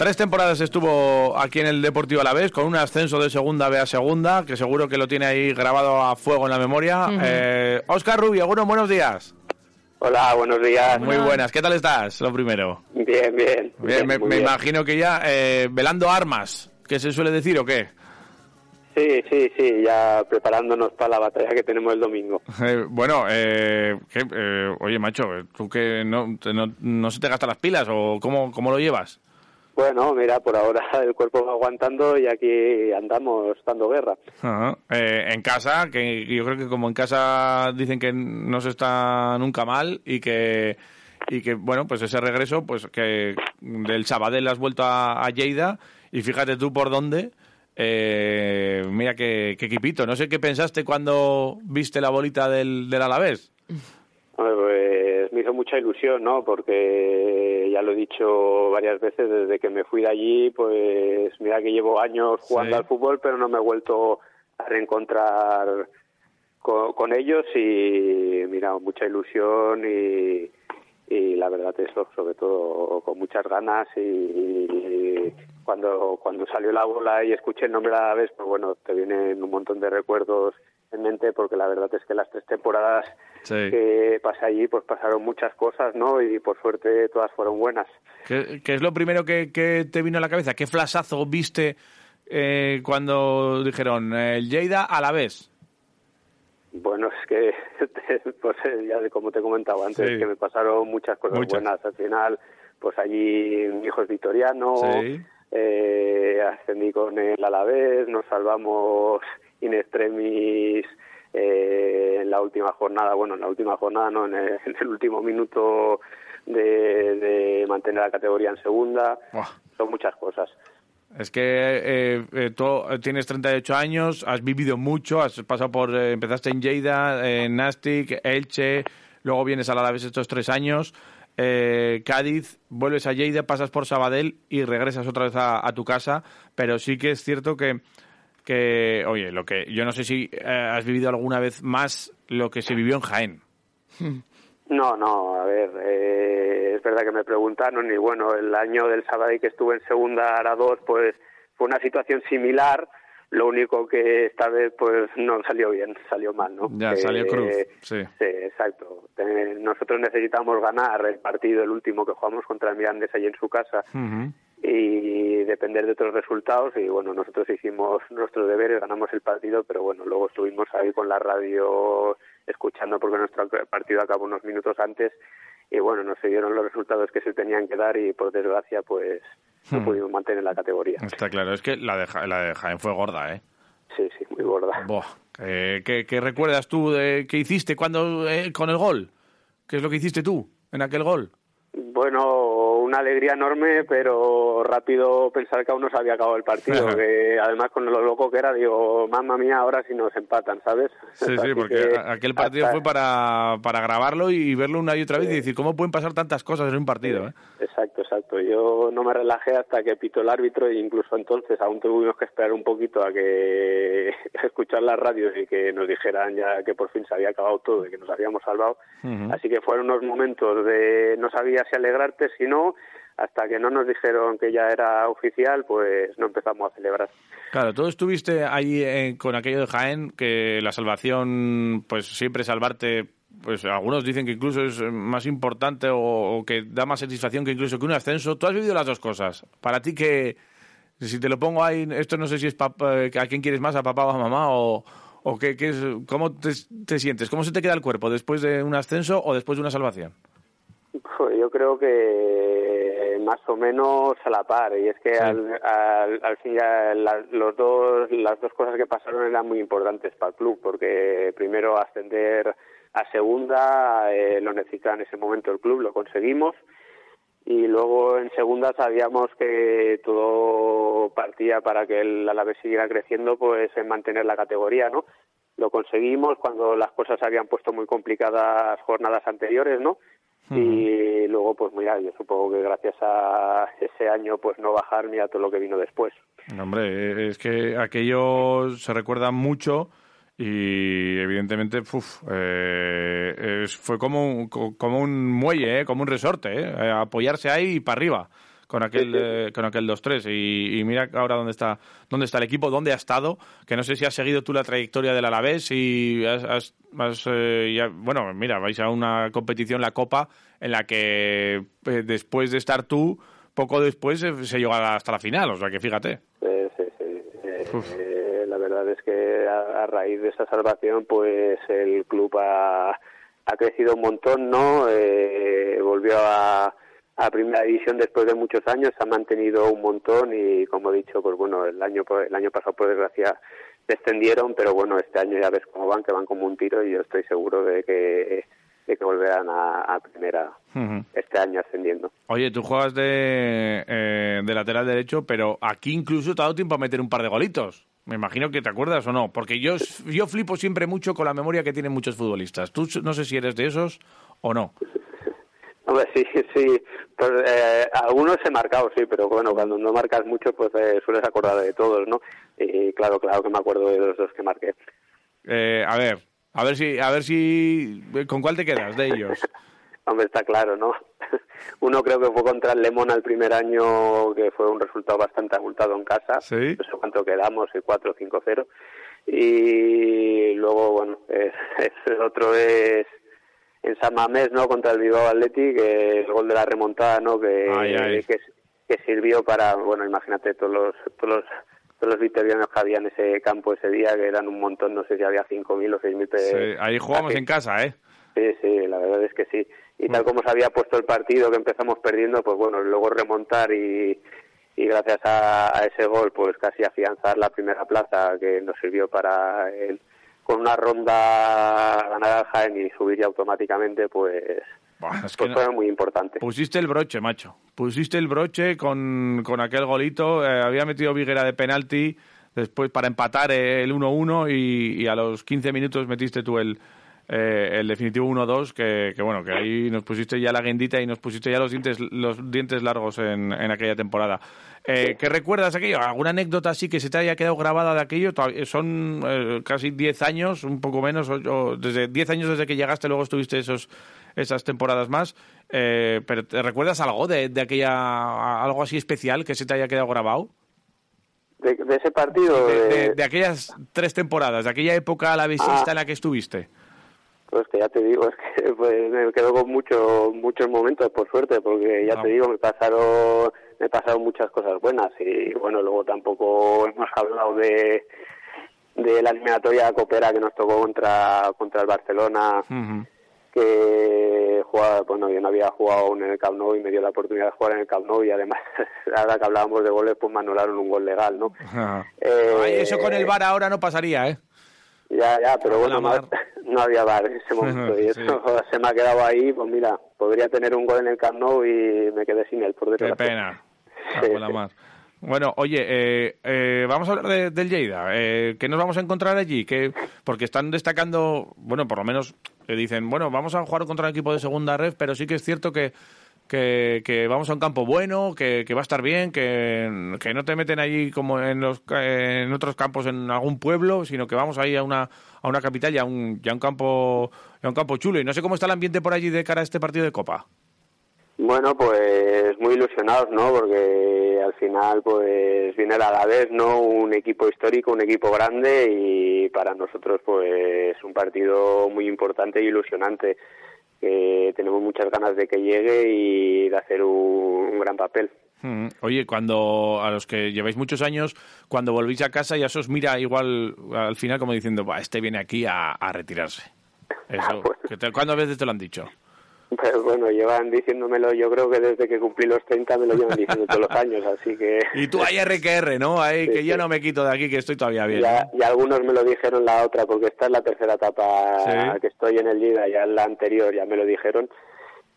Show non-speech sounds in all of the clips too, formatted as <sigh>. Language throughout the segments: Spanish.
Tres temporadas estuvo aquí en el Deportivo Alavés con un ascenso de segunda B a segunda, que seguro que lo tiene ahí grabado a fuego en la memoria. Oscar eh, Rubio, bueno, buenos días. Hola, buenos días. Muy buenas, ¿qué tal estás? Lo primero. Bien, bien. bien, me, imagino que ya eh, velando armas, ¿qué se suele decir o qué? Sí, sí, sí, ya preparándonos para la batalla que tenemos el domingo. <laughs> Eh, bueno, oye, macho, ¿tú que no, no, no se te gastan las pilas o cómo, cómo lo llevas? Bueno, mira, por ahora <laughs> el cuerpo va aguantando y aquí andamos dando guerra. Eh, en casa, que yo creo que como en casa dicen que no se está nunca mal y que y que bueno, pues ese regreso, pues que del Sabadell has vuelto a, Lleida y fíjate tú por dónde. Eh, mira qué, qué, equipito. No sé qué pensaste cuando viste la bolita del, del Alavés. Pues me hizo mucha ilusión, ¿no? Porque ya lo he dicho varias veces desde que me fui de allí, pues mira que llevo años jugando al fútbol, pero no me he vuelto a reencontrar con, ellos y mira, mucha ilusión y, y la verdad eso, sobre todo con muchas ganas y, cuando cuando salió la bola y escuché el nombre a la vez, pues bueno, te vienen un montón de recuerdos en mente porque la verdad es que las tres temporadas que pasé allí pues pasaron muchas cosas, ¿no? Y por suerte todas fueron buenas. ¿Qué, es lo primero que, te vino a la cabeza? ¿Qué flasazo viste eh, cuando dijeron el Lleida a la vez? Bueno, es que, <laughs> pues ya de como te comentaba antes, que me pasaron muchas cosas buenas. Al final, pues allí mi hijo es vitoriano, eh, ascendí con el Alavés, nos salvamos in extremis eh, en la última jornada, bueno, en la última jornada, no, en el, <laughs> último minuto de, mantener la categoría en segunda. Son muchas cosas. Es que eh, eh, tú tienes 38 años, has vivido mucho, has pasado por, empezaste en Lleida, en Nastic, Elche, luego vienes a la vez estos tres años, Cádiz, vuelves a Lleida, pasas por Sabadell y regresas otra vez a, tu casa, pero sí que es cierto que que, oye, lo que yo no sé si eh, has vivido alguna vez más lo que se vivió en Jaén. <laughs> No, no, a ver, eh, es verdad que me preguntaron y bueno, el año del sábado que estuve en segunda a dos, pues fue una situación similar, lo único que esta vez pues no salió bien, salió mal, ¿no? Ya, salió cruz, sí. Sí, exacto. nosotros necesitamos ganar el partido, el último que jugamos contra el Mirandés allí en su casa y depender de otros resultados y bueno nosotros hicimos nuestros deberes ganamos el partido pero bueno luego estuvimos ahí con la radio escuchando porque nuestro partido acabó unos minutos antes y bueno nos se dieron los resultados que se tenían que dar y por desgracia pues no hmm. pudimos mantener la categoría. Está claro es que la de, la de Jaén fue gorda eh sí sí muy gorda. ¿qué, recuerdas tú de qué hiciste cuando eh, con el gol qué es lo que hiciste tú en aquel gol bueno, una alegría enorme, pero rápido pensar que aún no se había acabado el partido. que además, con lo loco que era, digo, mamma mía, ahora si nos empatan, ¿sabes? Sí, sí, <laughs> porque aquel partido fue para, para grabarlo y verlo una y otra vez y decir, ¿cómo pueden pasar tantas cosas en un partido? Eh? Exacto, exacto. Yo no me relajé hasta que pitó el árbitro e incluso entonces aún tuvimos que esperar un poquito a que <laughs> escuchar las radios y que nos dijeran ya que por fin se había acabado todo y que nos habíamos salvado. Así que fueron unos momentos de no sabía si alegrarte, si no, hasta que no nos dijeron que ya era oficial, pues no empezamos a celebrar. Claro, tú estuviste ahí eh, con aquello de Jaén, que la salvación, pues siempre salvarte, pues algunos dicen que incluso es más importante o, que da más satisfacción que incluso que un ascenso. Tú has vivido las dos cosas. Para ti que, si te lo pongo ahí, esto no sé si es eh, a quién quieres más, a papá o a mamá, o, o qué, qué es, cómo te, te sientes, cómo se te queda el cuerpo después de un ascenso o después de una salvación. Yo creo que más o menos a la par y es que al, al, fin ya los dos las dos cosas que pasaron eran muy importantes para el club porque primero ascender a segunda eh, lo necesitaba en ese momento el club lo conseguimos y luego en segunda sabíamos que todo partía para que el Alavés siguiera creciendo pues en mantener la categoría no lo conseguimos cuando las cosas se habían puesto muy complicadas jornadas anteriores no y luego pues mira yo supongo que gracias a ese año pues no bajar ni a todo lo que vino después. Hombre es que aquello se recuerda mucho y evidentemente eh, fue como un, como un muelle, eh, como un resorte, eh, apoyarse ahí y para arriba con aquel con aquel 2-3 y, mira ahora dónde está dónde está el equipo, dónde ha estado, que no sé si has seguido tú la trayectoria del Alavés y has, bueno, mira, vais a una competición la Copa en la que después de estar tú poco después se, llegó hasta la final, o sea que fíjate. Sí, sí, la verdad es que a, raíz de esa salvación, pues el club ha, ha crecido un montón, ¿no? Eh, volvió a, a primera división después de muchos años, se ha mantenido un montón y, como he dicho, pues bueno, el año el año pasado por desgracia descendieron, pero bueno, este año ya ves cómo van, que van como un tiro y yo estoy seguro de que de que volverán a, primera este año ascendiendo. Oye, tú juegas de, eh, de lateral derecho, pero aquí incluso te ha dado tiempo a meter un par de golitos. Me imagino que te acuerdas o no, porque yo, yo flipo siempre mucho con la memoria que tienen muchos futbolistas. Tú no sé si eres de esos o no. Hombre, sí, <laughs> sí. Pues, eh, algunos he marcado, sí, pero bueno, cuando no marcas mucho, pues eh, sueles acordar de todos, ¿no? Y claro, claro que me acuerdo de los dos que marqué. Eh, a ver, a ver si, a ver si, ¿con cuál te quedas de ellos? <laughs> Hombre, está claro, ¿no? <laughs> Uno creo que fue contra el Lemon al primer año, que fue un resultado bastante abultado en casa. ¿Sí? No sé cuánto quedamos, 4 5 0 Y luego, bueno, el otro es en San Mamés, ¿no? Contra el Bilbao Athletic, el gol de la remontada, ¿no? Que, que, que sirvió para, bueno, imagínate todos los, todos los todos los victorianos que había en ese campo ese día, que eran un montón, no sé si había 5.000 o 6.000 sí, ahí jugamos en casa, ¿eh? Sí, sí, la verdad es que sí. Y tal como se había puesto el partido, que empezamos perdiendo, pues bueno, luego remontar y, y gracias a, ese gol, pues casi afianzar la primera plaza que nos sirvió para el, con una ronda ganar Jaén y subir ya automáticamente, pues pues fue muy importante. Pusiste el broche, macho. Pusiste el broche con, con aquel golito. Eh, había metido Viguera de penalti después para empatar el 1-1 y, a los 15 minutos metiste tú el, eh, el definitivo 1-2, que, que, bueno, que ahí nos pusiste ya la guendita y nos pusiste ya los dientes, los dientes largos en, en aquella temporada. Eh, ¿Qué recuerdas aquello? ¿Alguna anécdota así que se te haya quedado grabada de aquello? Son eh, casi 10 años, un poco menos, o, desde 10 años desde que llegaste, luego estuviste esos esas temporadas más. Eh, pero ¿te recuerdas algo de, de, aquella algo así especial que se te haya quedado grabado? De, ese partido. De, de, aquellas tres temporadas, de aquella época la visita ah. en la que estuviste. Pues que ya te digo, <laughs> es que pues, me quedo con muchos muchos momentos, por suerte, porque ya te digo, me pasaron me pasaron muchas cosas buenas y bueno, luego tampoco hemos hablado de de la eliminatoria Copera que nos tocó contra contra el Barcelona que jugaba, bueno, yo no había jugado aún en el Camp Nou y me dio la oportunidad de jugar en el Camp Nou y además, <laughs> ahora que hablábamos de goles, pues me anularon un gol legal, ¿no? Eh, eso con el VAR ahora no pasaría, ¿eh? Ya, ya, pero bueno, <laughs> no, había VAR en ese <laughs> momento y eso <laughs> se me ha quedado ahí, pues mira, podría tener un gol en el Camp Nou y me quedé sin él por detrás. Qué pena. Bueno, oye, eh, eh, vamos a hablar del Lleida. Eh, ¿Qué nos vamos a encontrar allí? que Porque están destacando, bueno, por lo menos dicen, bueno, vamos a jugar contra un equipo de segunda red, pero sí que es cierto que, vamos a un campo bueno, que, va a estar bien, que, no te meten allí como en, los, en otros campos en algún pueblo, sino que vamos ahí a una, a una capital y a un campo, a un campo chulo. Y no sé cómo está el ambiente por allí de cara a este partido de Copa. Bueno, pues muy ilusionados, ¿no? Porque al final, pues viene a la vez, ¿no? Un equipo histórico, un equipo grande y para nosotros, pues un partido muy importante e ilusionante. Que tenemos muchas ganas de que llegue y de hacer un, gran papel. Mm, oye, cuando a los que lleváis muchos años, cuando volvéis a casa ya se os mira igual al final como diciendo, este viene aquí a, retirarse. <laughs> Eso, ¿Cuántas veces te lo han dicho? Pues bueno, llevan diciéndomelo, yo creo que desde que cumplí los 30 me lo llevan diciendo todos los años, así que... <laughs> Y tú hay RQR, ¿no? Ahí, que yo no me quito de aquí, que estoy todavía bien. Y algunos me lo dijeron la otra, porque esta es la tercera etapa que estoy en el Liga, ya en la anterior ya me lo dijeron.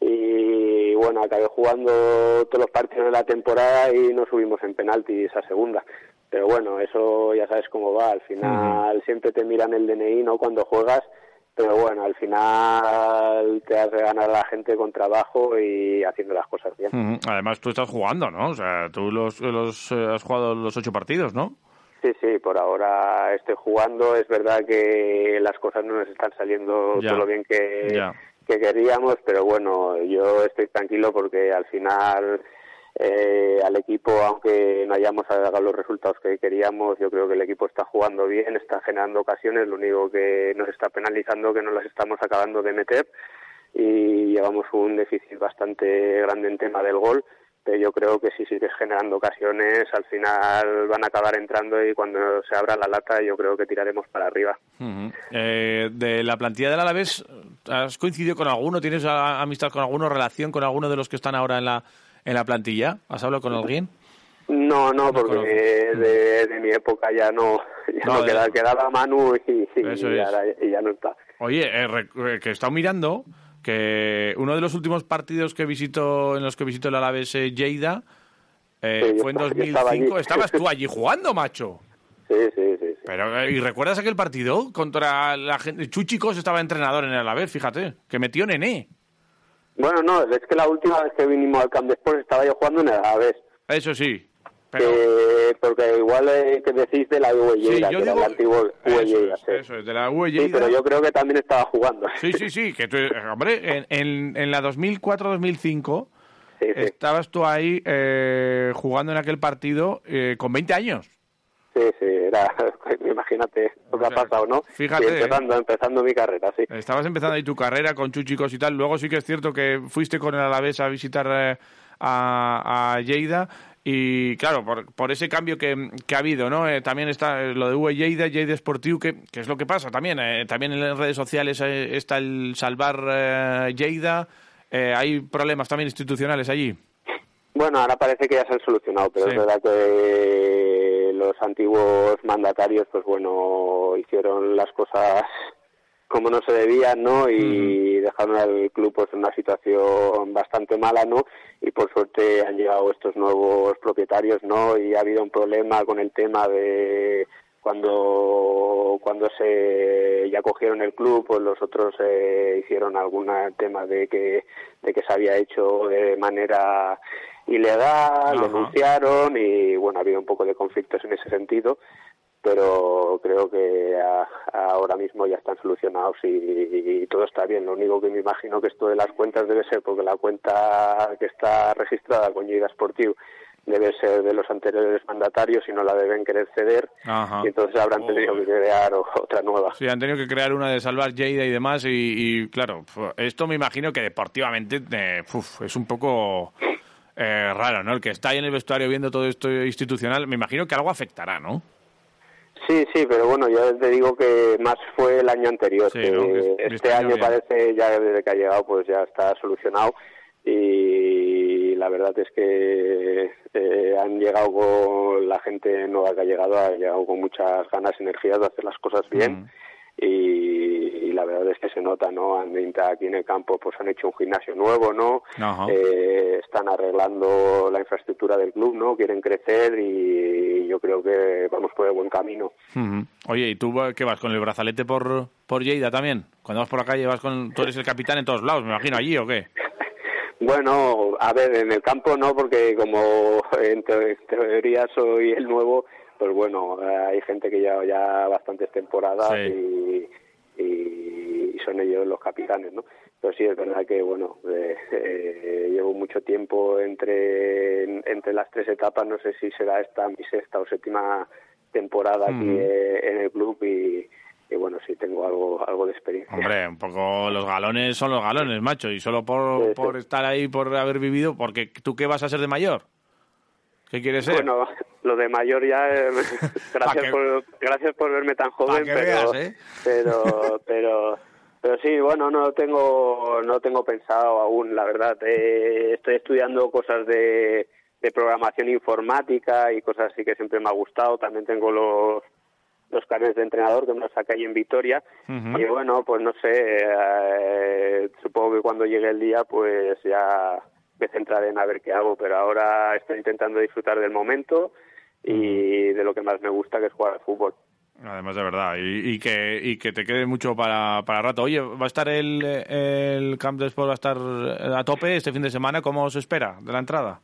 Y bueno, acabé jugando todos los partidos de la temporada y no subimos en penalti esa segunda. Pero bueno, eso ya sabes cómo va, al final siempre te miran el DNI, ¿no? Cuando juegas pero bueno, al final te has de ganar a la gente con trabajo y haciendo las cosas bien. Además, tú estás jugando, ¿no? O sea, tú los, los eh, has jugado los ocho partidos, ¿no? Sí, sí, por ahora estoy jugando. Es verdad que las cosas no nos están saliendo todo lo bien que, que queríamos, pero bueno, yo estoy tranquilo porque al final eh, al equipo, aunque no hayamos dado los resultados que queríamos, yo creo que el equipo está jugando bien, está generando ocasiones, lo único que nos está penalizando que no las estamos acabando de meter y llevamos un déficit bastante grande en tema del gol pero yo creo que si sigues generando ocasiones, al final van a acabar entrando y cuando se abra la lata yo creo que tiraremos para arriba. Eh, de la plantilla del Alavés, ¿has coincidido con alguno? ¿Tienes amistad con alguno, relación con alguno de los que están ahora en la, en la plantilla? ¿Has hablado con alguien? No, no, porque de, mi época ya no, ya no, quedaba, quedaba, Manu y, ya, no está. Oye, eh, eh, que he estado mirando que uno de los últimos partidos que visitó en los que visitó el Alavés eh, Lleida fue en 2005. Estabas tú allí jugando, macho. <laughs> Sí, sí, sí. Pero, ¿y recuerdas aquel partido contra la gente? Chuchicos estaba entrenador en el Alavés, fíjate, que metió Nené. Bueno, no, es que la última vez que vinimos al Camp Sport estaba yo jugando en el Alavés. Eso sí. Eh, porque igual eh, que decís de la Uelleira, que era el antiguo Uelleira. Eso, es, de la Sí, pero yo creo que también estaba jugando. Sí, sí, sí, que tú, hombre, en, en, la 2004-2005 estabas tú ahí eh, jugando en aquel partido con 20 años. Sí, sí, era, <laughs> imagínate lo que ha pasado, ¿no? Fíjate. empezando, empezando mi carrera, sí. Estabas empezando ahí tu carrera con Chuchicos y tal. Luego sí que es cierto que fuiste con el Alavés a visitar a, a Lleida y claro, por, por ese cambio que, que, ha habido, ¿no? Eh, también está lo de UE Lleida, Lleida Sportiu, que, que, es lo que pasa también. Eh, también en las redes sociales eh, está el salvar Lleida. hay problemas también institucionales allí. Bueno, ahora parece que ya se han solucionado, pero es verdad que los antiguos mandatarios, pues bueno, hicieron las cosas como no se debía, ¿no? Y dejaron al club pues en una situación bastante mala, ¿no? Y por suerte han llegado estos nuevos propietarios, ¿no? Y ha habido un problema con el tema de cuando cuando se ya cogieron el club pues los otros eh, hicieron algún tema de que de que se había hecho de manera ilegal denunciaron y bueno ha habido un poco de conflictos en ese sentido pero creo que ahora mismo ya están solucionados y, todo está bien. Lo único que me imagino que esto de las cuentas debe ser porque la cuenta que está registrada con Lleida Sportiu debe ser de los anteriores mandatarios y no la deben querer ceder y entonces habrán tenido que crear otra nueva. Sí, han tenido que crear una de salvar Lleida y demás y, claro, esto me imagino que deportivamente eh, es un poco eh, raro, ¿no? El que está ahí en el vestuario viendo todo esto institucional, me imagino que algo afectará, ¿no? Sí, sí, pero bueno, yo te digo que más fue el año anterior. este año parece ya desde que ha llegado pues ya está solucionado y la verdad es que eh, han llegado con la gente nueva que ha llegado, ha llegado con muchas ganas y energías de hacer las cosas bien. Mm y, la verdad es que se nota, ¿no? Han aquí en el campo, pues han hecho un gimnasio nuevo, ¿no? Eh, están arreglando la infraestructura del club, ¿no? Quieren crecer y yo creo que vamos por el buen camino. Oye, ¿y tú qué vas con el brazalete por, por Lleida también? Cuando vas por la calle vas con, tú eres el capitán en todos lados, me imagino allí o qué? <laughs> Bueno, a ver, en el campo no, porque como en teoría soy el nuevo, pues bueno, hay gente que lleva ya bastantes temporadas y, y, son ellos los capitanes, ¿no? Pero sí, es verdad que, bueno, eh, eh, llevo mucho tiempo entre, entre las tres etapas, no sé si será esta mi sexta o séptima temporada aquí eh, en el club y, bueno, sí tengo algo algo de experiencia. Hombre, un poco los galones son los galones, macho, y solo por, por estar ahí, por haber vivido, porque tú qué vas a ser de mayor? ¿Qué quieres ser? Bueno, lo de mayor ya, eh, <laughs> <laughs> gracias, por, gracias por verme tan joven, pero, ¿eh? pero, <laughs> pero, pero sí, bueno, no tengo, no tengo pensado aún, la verdad. Eh, estoy estudiando cosas de, de programación informática y cosas así que siempre me ha gustado. También tengo los los carnes de entrenador que me los saca ahí en Vitoria y bueno pues no sé supongo que cuando llegue el día pues ya me centraré en a ver qué hago, pero ahora estoy intentando disfrutar del momento y de lo que más me gusta, que es jugar al fútbol. Además, de verdad, y, que, y que te quede mucho para, para rato. Oye, ¿va a estar el, el Camp de Sport, va a estar a tope este fin de semana? ¿Cómo se espera de la entrada?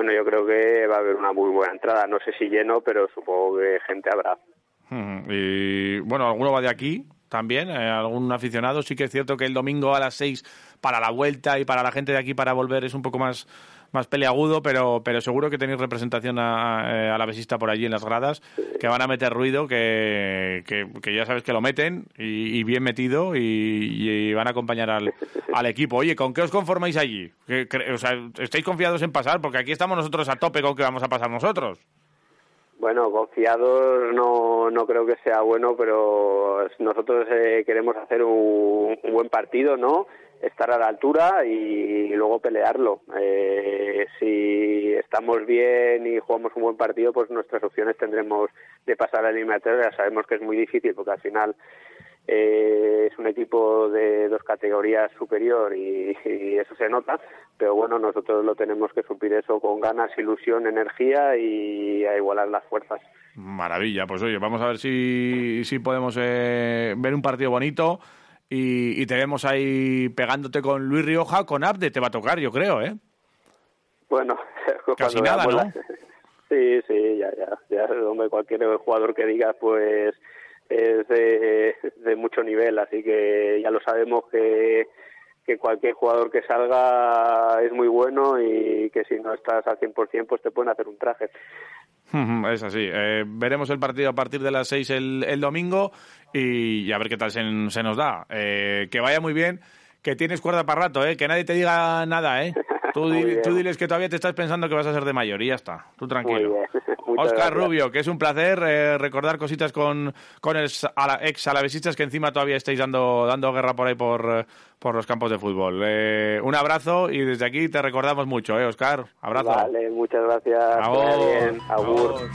bueno, yo creo que va a haber una muy buena entrada. No sé si lleno, pero supongo que gente habrá. Y bueno, alguno va de aquí también, eh, algún aficionado. Sí que es cierto que el domingo a las seis para la vuelta y para la gente de aquí para volver es un poco más más peleagudo, pero, pero seguro que tenéis representación a, eh, a, la besista por allí en las gradas, que van a meter ruido, que, que, ya sabes que lo meten y, bien metido y, van a acompañar al, al, equipo. Oye, ¿con qué os conformáis allí? o sea, ¿Estáis confiados en pasar? Porque aquí estamos nosotros a tope con que vamos a pasar nosotros. Bueno, confiados no, no creo que sea bueno, pero nosotros eh, queremos hacer un, un, buen partido, ¿no? estar a la altura y, luego pelearlo. Eh, si estamos bien y jugamos un buen partido, pues nuestras opciones tendremos de pasar a la eliminatoria. Sabemos que es muy difícil porque al final eh, es un equipo de dos categorías superior y, eso se nota, pero bueno, nosotros lo tenemos que suplir eso con ganas, ilusión, energía y a igualar las fuerzas. Maravilla, pues oye, vamos a ver si, si podemos eh, ver un partido bonito y, te vemos ahí pegándote con Luis Rioja, con Abde, te va a tocar, yo creo, ¿eh? Bueno, <laughs> casi nada, ¿no? <laughs> Sí, sí, ya, ya, ya, hombre, cualquier jugador que digas, pues es de, de mucho nivel, así que ya lo sabemos que, que cualquier jugador que salga es muy bueno y que si no estás al 100% pues te pueden hacer un traje. <laughs> Es así. Eh, veremos el partido a partir de las 6 el, el domingo y, a ver qué tal se, nos da. Eh, que vaya muy bien, que tienes cuerda para rato, ¿eh? que nadie te diga nada. ¿eh? <laughs> Tú, tú, diles que todavía te estás pensando que vas a ser de mayor y ya está. Tú tranquilo. Oscar Rubio, que es un placer eh, recordar cositas con, con el ex alavesistas que encima todavía estáis dando, dando guerra por ahí por, por los campos de fútbol. Eh, un abrazo y desde aquí te recordamos mucho, ¿eh, Oscar? Abrazo. Vale, muchas gracias. Agur.